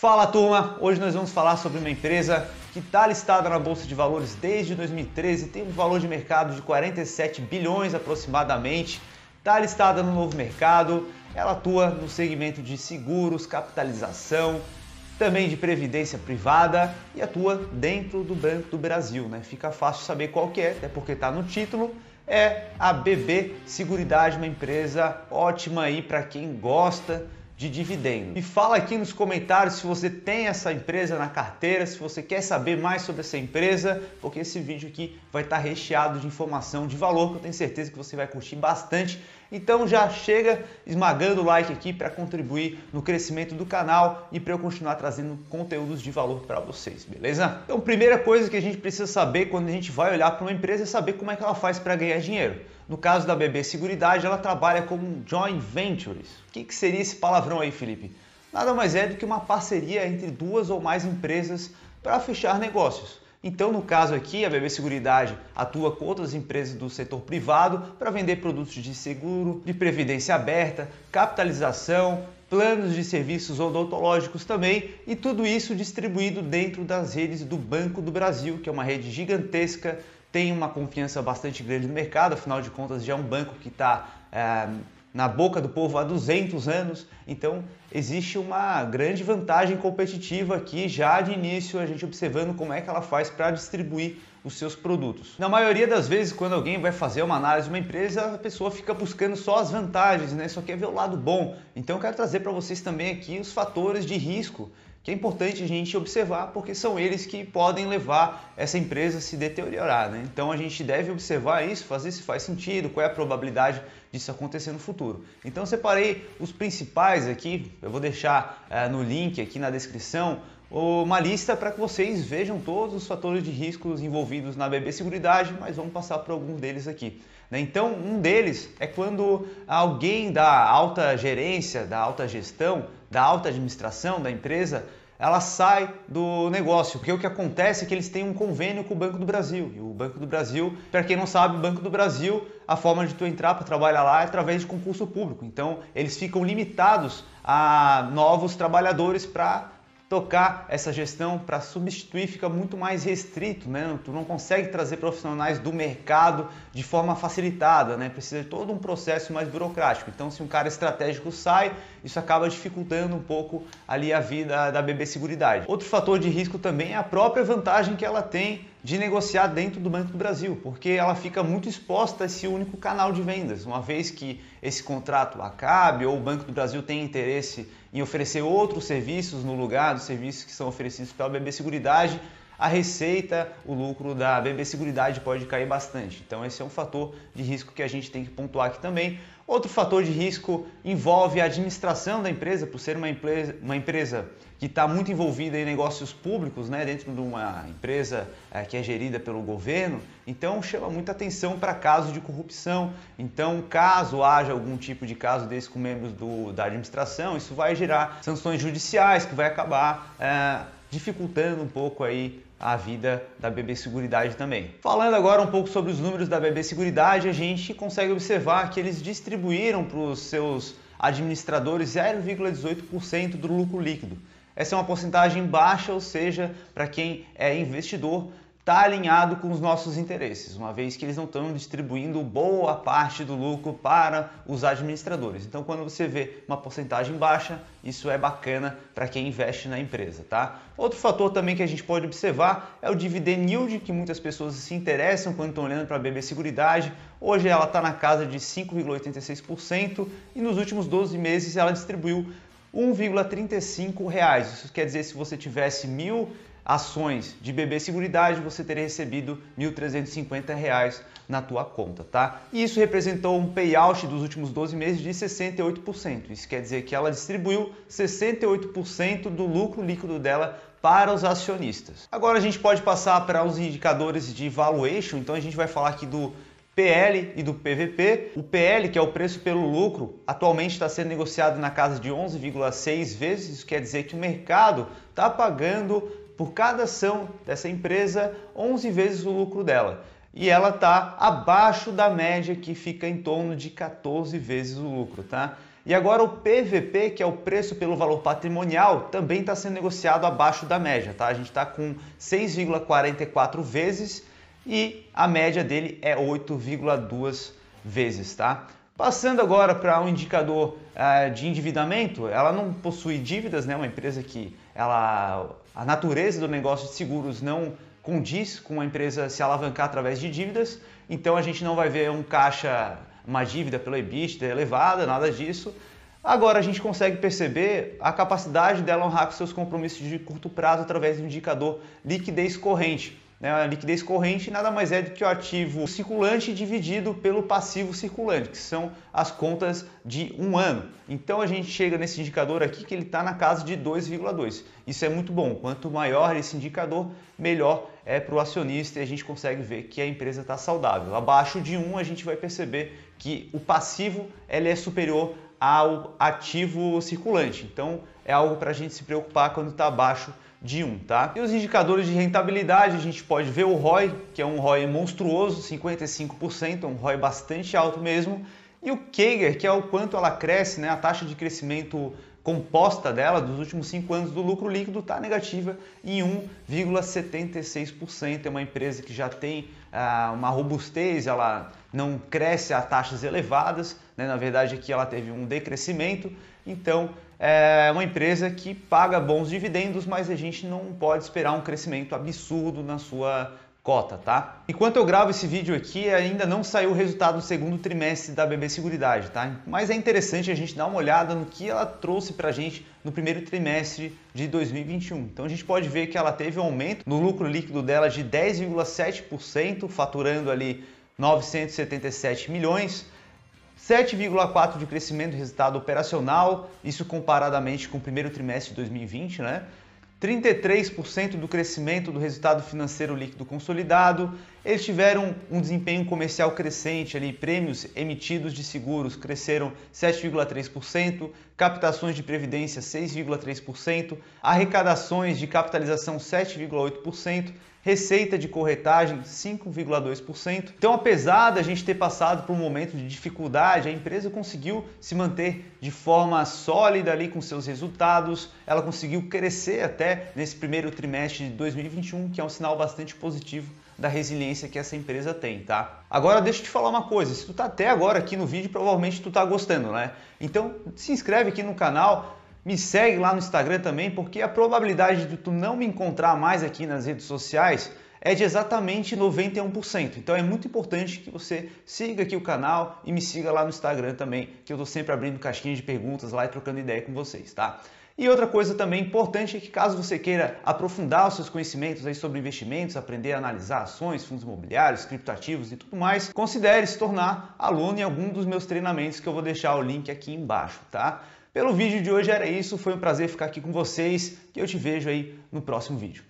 Fala turma, hoje nós vamos falar sobre uma empresa que está listada na Bolsa de Valores desde 2013, tem um valor de mercado de 47 bilhões aproximadamente, está listada no novo mercado, ela atua no segmento de seguros, capitalização, também de previdência privada e atua dentro do Banco do Brasil, né? Fica fácil saber qual que é, até porque está no título. É a BB Seguridade, uma empresa ótima aí para quem gosta de dividendo. E fala aqui nos comentários se você tem essa empresa na carteira, se você quer saber mais sobre essa empresa, porque esse vídeo aqui vai estar recheado de informação de valor que eu tenho certeza que você vai curtir bastante. Então já chega esmagando o like aqui para contribuir no crescimento do canal e para eu continuar trazendo conteúdos de valor para vocês, beleza? Então, primeira coisa que a gente precisa saber quando a gente vai olhar para uma empresa é saber como é que ela faz para ganhar dinheiro. No caso da BB Seguridade, ela trabalha como joint ventures. O que, que seria esse palavrão aí, Felipe? Nada mais é do que uma parceria entre duas ou mais empresas para fechar negócios. Então, no caso aqui, a BB Seguridade atua com outras empresas do setor privado para vender produtos de seguro, de previdência aberta, capitalização, planos de serviços odontológicos também, e tudo isso distribuído dentro das redes do Banco do Brasil, que é uma rede gigantesca tem uma confiança bastante grande no mercado, afinal de contas já é um banco que está é, na boca do povo há 200 anos, então existe uma grande vantagem competitiva aqui já de início, a gente observando como é que ela faz para distribuir os seus produtos. Na maioria das vezes, quando alguém vai fazer uma análise de uma empresa, a pessoa fica buscando só as vantagens, né? só quer ver o lado bom. Então eu quero trazer para vocês também aqui os fatores de risco que é importante a gente observar porque são eles que podem levar essa empresa a se deteriorar. Né? Então a gente deve observar isso, fazer se faz sentido, qual é a probabilidade disso acontecer no futuro. Então separei os principais aqui, eu vou deixar é, no link aqui na descrição uma lista para que vocês vejam todos os fatores de riscos envolvidos na BB Seguridade, mas vamos passar por alguns deles aqui. Né? Então, um deles é quando alguém da alta gerência, da alta gestão, da alta administração da empresa, ela sai do negócio. Porque o que acontece é que eles têm um convênio com o Banco do Brasil. E o Banco do Brasil, para quem não sabe, o Banco do Brasil, a forma de tu entrar para trabalhar lá é através de concurso público. Então, eles ficam limitados a novos trabalhadores para tocar essa gestão para substituir fica muito mais restrito, né? Tu não consegue trazer profissionais do mercado de forma facilitada, né? Precisa de todo um processo mais burocrático. Então, se um cara estratégico sai, isso acaba dificultando um pouco ali a vida da BB Seguridade. Outro fator de risco também é a própria vantagem que ela tem de negociar dentro do Banco do Brasil, porque ela fica muito exposta a esse único canal de vendas. Uma vez que esse contrato acabe ou o Banco do Brasil tem interesse em oferecer outros serviços no lugar dos serviços que são oferecidos pela BB Seguridade, a receita, o lucro da BB Seguridade pode cair bastante. Então esse é um fator de risco que a gente tem que pontuar aqui também. Outro fator de risco envolve a administração da empresa, por ser uma empresa, uma empresa que está muito envolvida em negócios públicos, né, dentro de uma empresa é, que é gerida pelo governo, então chama muita atenção para casos de corrupção. Então, caso haja algum tipo de caso desse com membros do, da administração, isso vai gerar sanções judiciais que vai acabar é, dificultando um pouco aí a vida da BB Seguridade também. Falando agora um pouco sobre os números da BB Seguridade, a gente consegue observar que eles distribuíram para os seus administradores 0,18% do lucro líquido. Essa é uma porcentagem baixa, ou seja, para quem é investidor, está alinhado com os nossos interesses, uma vez que eles não estão distribuindo boa parte do lucro para os administradores. Então, quando você vê uma porcentagem baixa, isso é bacana para quem investe na empresa, tá? Outro fator também que a gente pode observar é o dividend yield, que muitas pessoas se interessam quando estão olhando para a BB Seguridade. Hoje ela está na casa de 5,86% e nos últimos 12 meses ela distribuiu 1,35 reais. Isso quer dizer se você tivesse mil ações de BB Seguridade, você teria recebido R$ 1.350 na tua conta, tá? E isso representou um payout dos últimos 12 meses de 68%. Isso quer dizer que ela distribuiu 68% do lucro líquido dela para os acionistas. Agora a gente pode passar para os indicadores de valuation, então a gente vai falar aqui do PL e do PVP. O PL, que é o preço pelo lucro, atualmente está sendo negociado na casa de 11,6 vezes. Isso quer dizer que o mercado está pagando por cada ação dessa empresa 11 vezes o lucro dela. E ela está abaixo da média que fica em torno de 14 vezes o lucro, tá? E agora o PVP, que é o preço pelo valor patrimonial, também está sendo negociado abaixo da média, tá? A gente está com 6,44 vezes e a média dele é 8,2 vezes, tá? Passando agora para um indicador uh, de endividamento, ela não possui dívidas, né? Uma empresa que ela, a natureza do negócio de seguros não condiz com uma empresa se alavancar através de dívidas, então a gente não vai ver um caixa, uma dívida pelo EBITDA elevada, nada disso. Agora a gente consegue perceber a capacidade dela honrar com seus compromissos de curto prazo através do indicador liquidez corrente. Né? A liquidez corrente nada mais é do que o ativo circulante dividido pelo passivo circulante, que são as contas de um ano. Então a gente chega nesse indicador aqui que ele está na casa de 2,2. Isso é muito bom. Quanto maior esse indicador, melhor é para o acionista e a gente consegue ver que a empresa está saudável. Abaixo de 1 a gente vai perceber que o passivo ele é superior ao ativo circulante. Então é algo para a gente se preocupar quando está abaixo de 1, tá? E os indicadores de rentabilidade, a gente pode ver o ROI, que é um ROI monstruoso, 55%, um ROI bastante alto mesmo, e o CAGR, que é o quanto ela cresce, né? A taxa de crescimento composta dela dos últimos 5 anos do lucro líquido está negativa em 1,76%. É uma empresa que já tem ah, uma robustez, ela não cresce a taxas elevadas, né? na verdade aqui ela teve um decrescimento, então é uma empresa que paga bons dividendos, mas a gente não pode esperar um crescimento absurdo na sua cota, tá? Enquanto eu gravo esse vídeo aqui, ainda não saiu o resultado do segundo trimestre da BB Seguridade, tá? Mas é interessante a gente dar uma olhada no que ela trouxe pra gente no primeiro trimestre de 2021. Então a gente pode ver que ela teve um aumento no lucro líquido dela de 10,7%, faturando ali 977 milhões. 7,4% de crescimento do resultado operacional, isso comparadamente com o primeiro trimestre de 2020, né? 33% do crescimento do resultado financeiro líquido consolidado. Eles tiveram um desempenho comercial crescente, ali, prêmios emitidos de seguros cresceram 7,3%, captações de previdência 6,3%, arrecadações de capitalização 7,8%, receita de corretagem 5,2%. Então, apesar da gente ter passado por um momento de dificuldade, a empresa conseguiu se manter de forma sólida ali com seus resultados. Ela conseguiu crescer até nesse primeiro trimestre de 2021, que é um sinal bastante positivo da resiliência que essa empresa tem, tá? Agora deixa eu te falar uma coisa, se tu tá até agora aqui no vídeo, provavelmente tu tá gostando, né? Então se inscreve aqui no canal, me segue lá no Instagram também, porque a probabilidade de tu não me encontrar mais aqui nas redes sociais é de exatamente 91%. Então é muito importante que você siga aqui o canal e me siga lá no Instagram também, que eu estou sempre abrindo caixinhas de perguntas lá e trocando ideia com vocês, tá? E outra coisa também importante é que caso você queira aprofundar os seus conhecimentos aí sobre investimentos, aprender a analisar ações, fundos imobiliários, criptoativos e tudo mais, considere se tornar aluno em algum dos meus treinamentos que eu vou deixar o link aqui embaixo, tá? Pelo vídeo de hoje era isso, foi um prazer ficar aqui com vocês e eu te vejo aí no próximo vídeo.